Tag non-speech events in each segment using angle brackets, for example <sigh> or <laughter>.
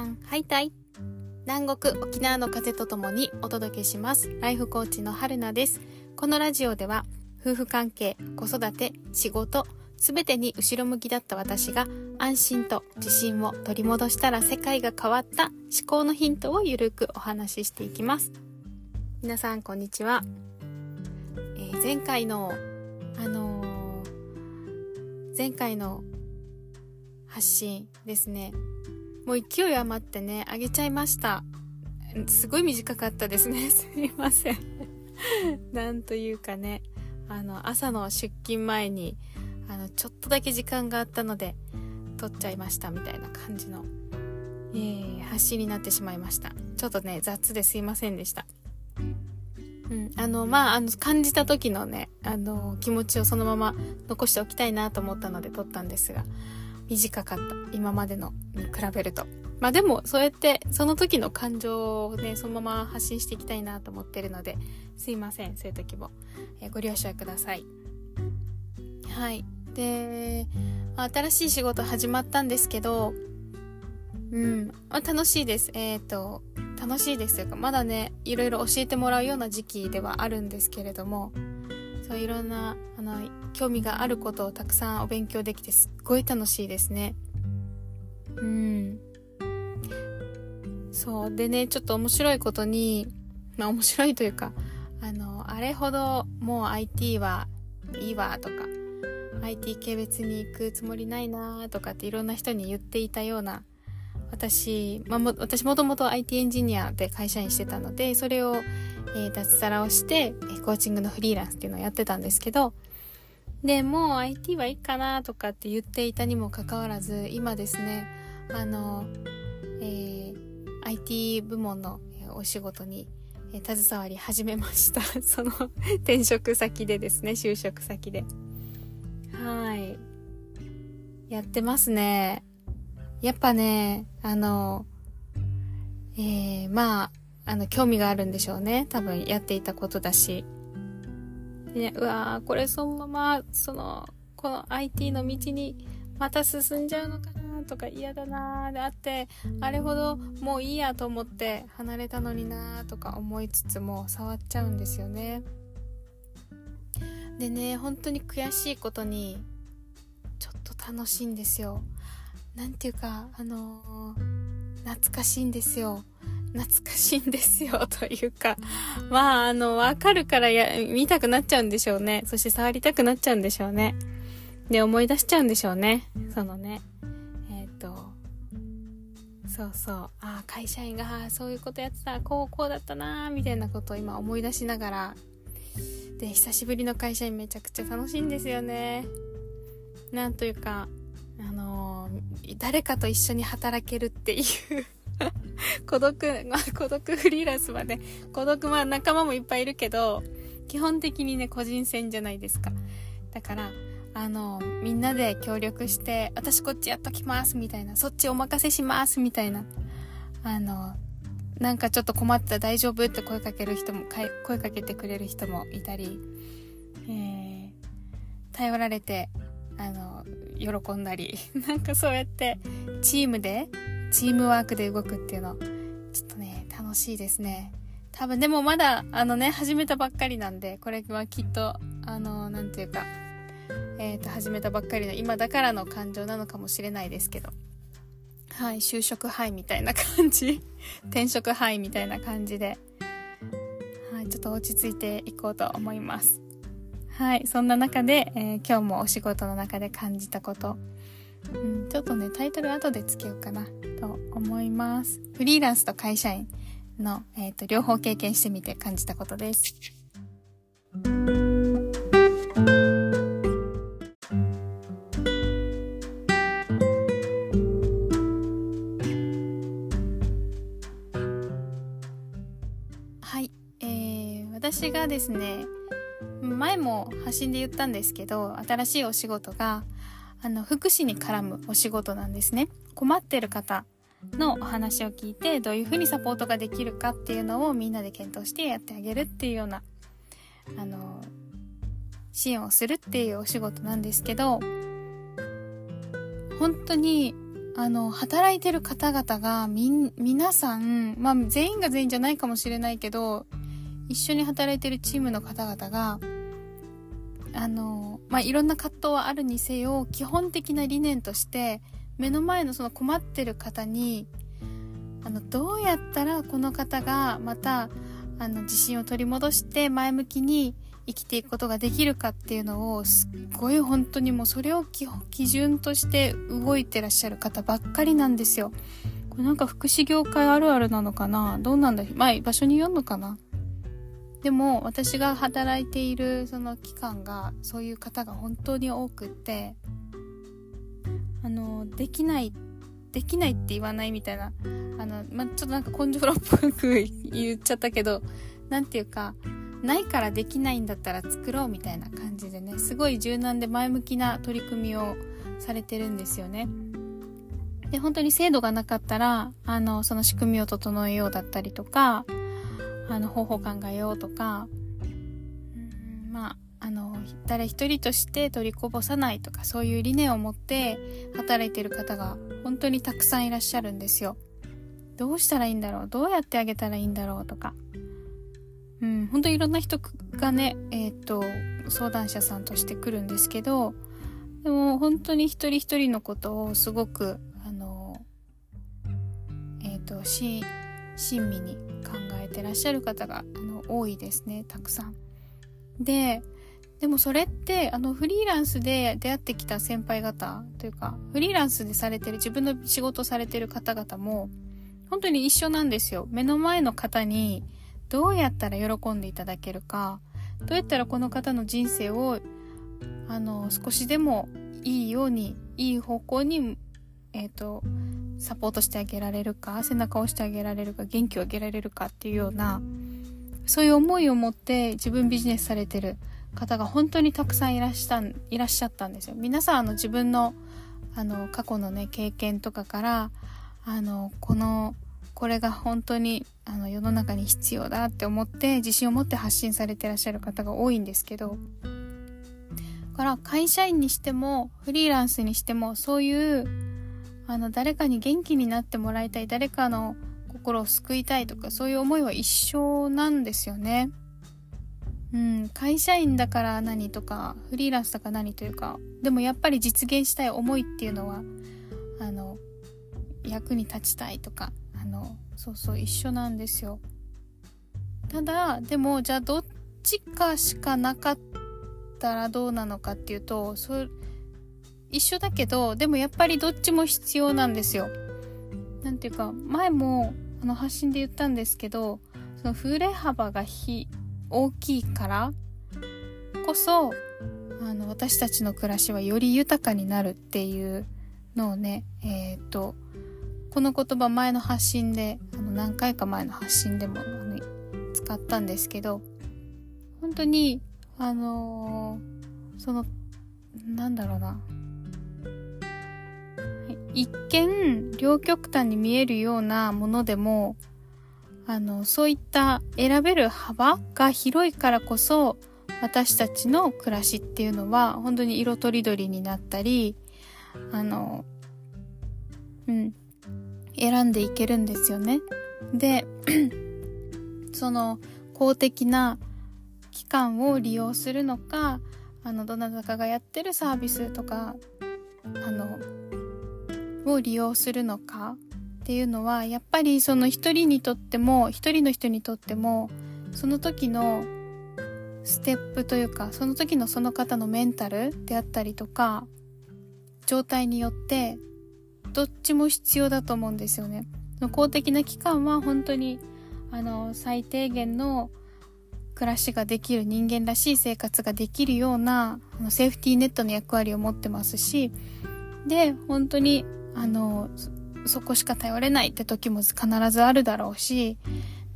さん、ハイタイ南国沖縄の風とともにお届けします。ライフコーチの春菜です。このラジオでは夫婦関係子育て仕事すべてに後ろ向きだった私が安心と自信を取り戻したら世界が変わった思考のヒントをゆるくお話ししていきます。皆さんこんにちは、えー、前回のあのー、前回の発信ですね。もう勢い余ってねあげちゃいました。すごい短かったですね。<laughs> すいません。<laughs> なんというかねあの朝の出勤前にあのちょっとだけ時間があったので撮っちゃいましたみたいな感じの、えー、発信になってしまいました。ちょっとね雑ですいませんでした。うん、あのまああの感じた時のねあの気持ちをそのまま残しておきたいなと思ったので撮ったんですが短かった。今までのに比べると。まあでもそうやってその時の感情をねそのまま発信していきたいなと思ってるのですいません。そういう時も、えー、ご了承ください。はい。で、新しい仕事始まったんですけどうん、まあ、楽しいです。えっ、ー、と楽しいですというかまだねいろいろ教えてもらうような時期ではあるんですけれどもそういろんなあの興味があることをたくさんお勉強できてすっごい楽しいですね。うん。そうでねちょっと面白いことにまあ面白いというかあのあれほどもう IT はいいわとか IT 系別に行くつもりないなとかっていろんな人に言っていたような私、まあ、も <laughs> 私もともと IT エンジニアで会社員してたのでそれをえー、脱サラをして、コーチングのフリーランスっていうのをやってたんですけど、で、もう IT はいいかなとかって言っていたにもかかわらず、今ですね、あの、えー、IT 部門のお仕事に、え、携わり始めました。<laughs> その転職先でですね、就職先で。はい。やってますね。やっぱね、あの、えー、まあ、あの、興味があるんでしょうね。多分やっていたことだし。で、うわーこれそのまま、その、この IT の道にまた進んじゃうのかなとか嫌だなーであって、あれほどもういいやと思って離れたのになーとか思いつつも触っちゃうんですよね。でね、本当に悔しいことに、ちょっと楽しいんですよ。なんていうか、あのー、懐かしいんですよ。懐かしいんですよ、<laughs> というか。まあ、あの、わかるからや、見たくなっちゃうんでしょうね。そして触りたくなっちゃうんでしょうね。で、思い出しちゃうんでしょうね。そのね。えっ、ー、と、そうそう。ああ、会社員が、そういうことやってた、こう、こうだったなみたいなことを今思い出しながら。で、久しぶりの会社員めちゃくちゃ楽しいんですよね。なんというか、あのー、誰かと一緒に働けるっていう <laughs> 孤独、<laughs> まあ、孤独フリーランスはね、孤独、まあ仲間もいっぱいいるけど、基本的にね、個人戦じゃないですか。だから、あの、みんなで協力して、私こっちやっときますみたいな、そっちお任せしますみたいな、あの、なんかちょっと困った大丈夫って声かける人も、声かけてくれる人もいたり、えー、頼られて、あの、喜んだり、<laughs> なんかそうやってチームでチームワークで動くっていうの、ちょっとね、楽しいですね。多分でもまだ、あのね、始めたばっかりなんで、これはきっと、あの、なんていうか、えっ、ー、と、始めたばっかりの今だからの感情なのかもしれないですけど。はい、就職はいみたいな感じ。<laughs> 転職はいみたいな感じで。はい、ちょっと落ち着いていこうと思います。はい、そんな中で、えー、今日もお仕事の中で感じたこと、うん、ちょっとね、タイトル後でつけようかなと思います。フリーランスと会社員の、えっ、ー、と、両方経験してみて感じたことです。はい、えー、私がですね、前も発信で言ったんですけど、新しいお仕事が、あの、福祉に絡むお仕事なんですね。困ってる方のお話を聞いて、どういうふうにサポートができるかっていうのをみんなで検討してやってあげるっていうような、あの、支援をするっていうお仕事なんですけど、本当に、あの、働いてる方々がみ、皆さん、まあ全員が全員じゃないかもしれないけど、一緒に働いてるチームの方々が、あの、まあいろんな葛藤はあるにせよ、基本的な理念として、目の前のその困ってる方に、あの、どうやったらこの方がまた、あの、自信を取り戻して前向きに生きていくことができるかっていうのをすっごい本当にもうそれを基準として動いてらっしゃる方ばっかりなんですよ。これなんか福祉業界あるあるなのかな？どうなんだ？まあ場所によるのかな？でも私が働いているその期間がそういう方が本当に多くってあのできないできないって言わないみたいなあの、ま、ちょっとなんか根性論っぽく <laughs> 言っちゃったけどなんていうかないからできないんだったら作ろうみたいな感じでねすごい柔軟で前向きな取り組みをされてるんですよね。で本当に制度がなかったらあのその仕組みを整えようだったりとかあの方法考えようとか、うん、まああの誰一人として取りこぼさないとかそういう理念を持って働いてる方が本当にたくさんいらっしゃるんですよ。どうしたらいいんだろう？どうやってあげたらいいんだろうとか。うん、本当にいろんな人がね、えっ、ー、と、相談者さんとして来るんですけど、でも本当に一人一人のことをすごく、あの、えっ、ー、と、し、親身に考えてらっしゃる方が、あの、多いですね、たくさん。で、でもそれって、あの、フリーランスで出会ってきた先輩方というか、フリーランスでされてる、自分の仕事されてる方々も、本当に一緒なんですよ。目の前の方に、どうやったら喜んでいただけるかどうやったらこの方の人生をあの少しでもいいようにいい方向に、えーと、サポートしてあげられるか背中を押してあげられるか元気をあげられるかっていうようなそういう思いを持って自分ビジネスされてる方が本当にたくさんいらっしゃいらっしゃったんですよ。皆さんあの自分のあの過去のね経験とかからあのこのこれが本当にあの世の中に必要だって思って自信を持って発信されてらっしゃる方が多いんですけどだから会社員にしてもフリーランスにしてもそういうあの誰かに元気になってもらいたい誰かの心を救いたいとかそういう思いは一緒なんですよね。うん、会社員だから何とかフリーランスだから何というかでもやっぱり実現したい思いっていうのはあの役に立ちたいとかあのそうそう一緒なんですよ。ただでもじゃあどっちかしかなかったらどうなのかっていうとそ一緒だけどでもやっぱりどっちも必要なんですよ。なんていうか前もあの発信で言ったんですけどその振れ幅がひ大きいからこそあの私たちの暮らしはより豊かになるっていうのをねえっ、ー、とこの言葉前の発信で、あの何回か前の発信でも使ったんですけど、本当に、あのー、その、なんだろうな。一見、両極端に見えるようなものでも、あの、そういった選べる幅が広いからこそ、私たちの暮らしっていうのは、本当に色とりどりになったり、あの、うん、選んでいけるんですよね。で、<clears throat> その公的な機関を利用するのか、あの、どなたかがやってるサービスとか、あの、を利用するのかっていうのは、やっぱりその一人にとっても、一人の人にとっても、その時のステップというか、その時のその方のメンタルであったりとか、状態によってどっちも必要だと思うんですよね。公的な機関は本当にあの最低限の暮らしができる人間らしい生活ができるようなあのセーフティーネットの役割を持ってますしで本当にあのそこしか頼れないって時も必ずあるだろうし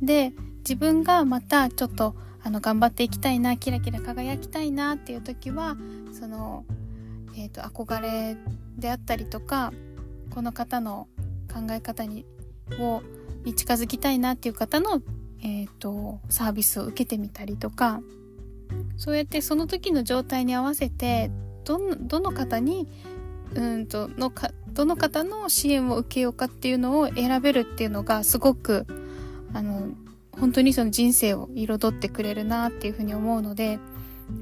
で自分がまたちょっとあの頑張っていきたいなキラキラ輝きたいなっていう時はその、えーと憧れであったりとかこの方の考え方にをに近づきたいなっていう方の、えーと、サービスを受けてみたりとかそうやってその時の状態に合わせてどどの方にうんとのかどの方の支援を受けようかっていうのを選べるっていうのがすごくあの本当にその人生を彩ってくれるなっていうふうに思うので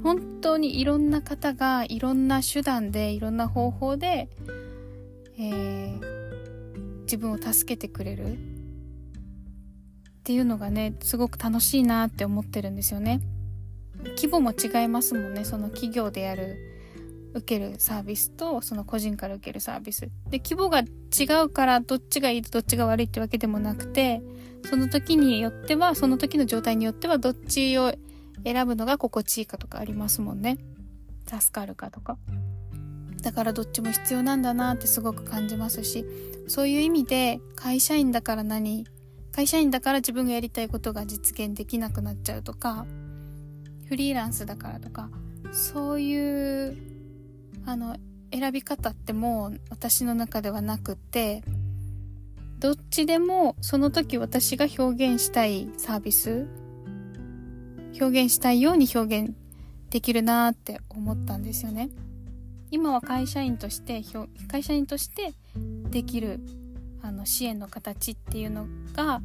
本当にいろんな方がいろんな手段でいろんな方法で、えー、自分を助けてくれるっていうのがねすごく楽しいなって思ってるんですよね。規模も違いますもんねその企業でやる受けるサービスとその個人から受けるサービス。で規模が違うからどっちがいいどっちが悪いってわけでもなくてその時によってはその時の状態によってはどっちを選ぶのが心地いいかとかありますもんね。助かるかとか。だからどっちも必要なんだなってすごく感じますしそういう意味で会社員だから何会社員だから自分がやりたいことが実現できなくなっちゃうとかフリーランスだからとかそういうあの選び方ってもう私の中ではなくてどっちでもその時私が表現したいサービス表現したいように表現できるなって思ったんですよね。今は会社員として会社員としてできるあの支援の形っていうのが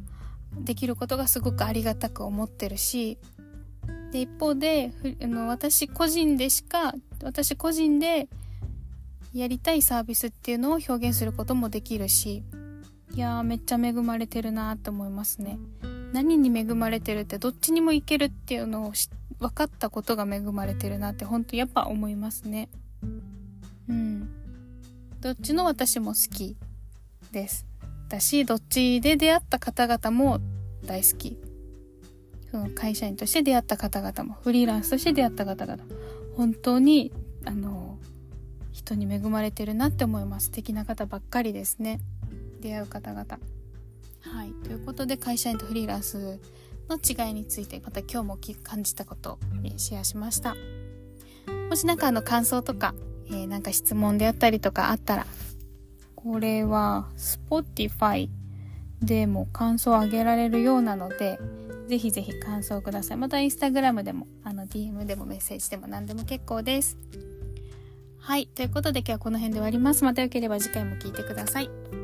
できることがすごくありがたく思ってるしで一方であの私個人でしか私個人でやりたいサービスっていうのを表現することもできるしいやーめっちゃ恵まれてるなって思いますね。何に恵まれてるってどっちにもいけるっていうのを分かったことが恵まれてるなって本当やっぱ思いますね。うん。どっちの私も好きです。だしどっちで出会った方々も大好き。その会社員として出会った方々も、フリーランスとして出会った方々、本当に、あの、人に恵まれてるなって思います。素敵な方ばっかりですね。出会う方々。はい。ということで、会社員とフリーランスの違いについて、また今日も感じたことをシェアしました。もしなんかあの感想とか、えー、なんか質問であったりとかあったら、これは Spotify でも感想をあげられるようなので、ぜひぜひ感想ください。またインスタグラムでも、あの DM でもメッセージでも何でも結構です。はい。ということで今日はこの辺で終わります。またよければ次回も聴いてください。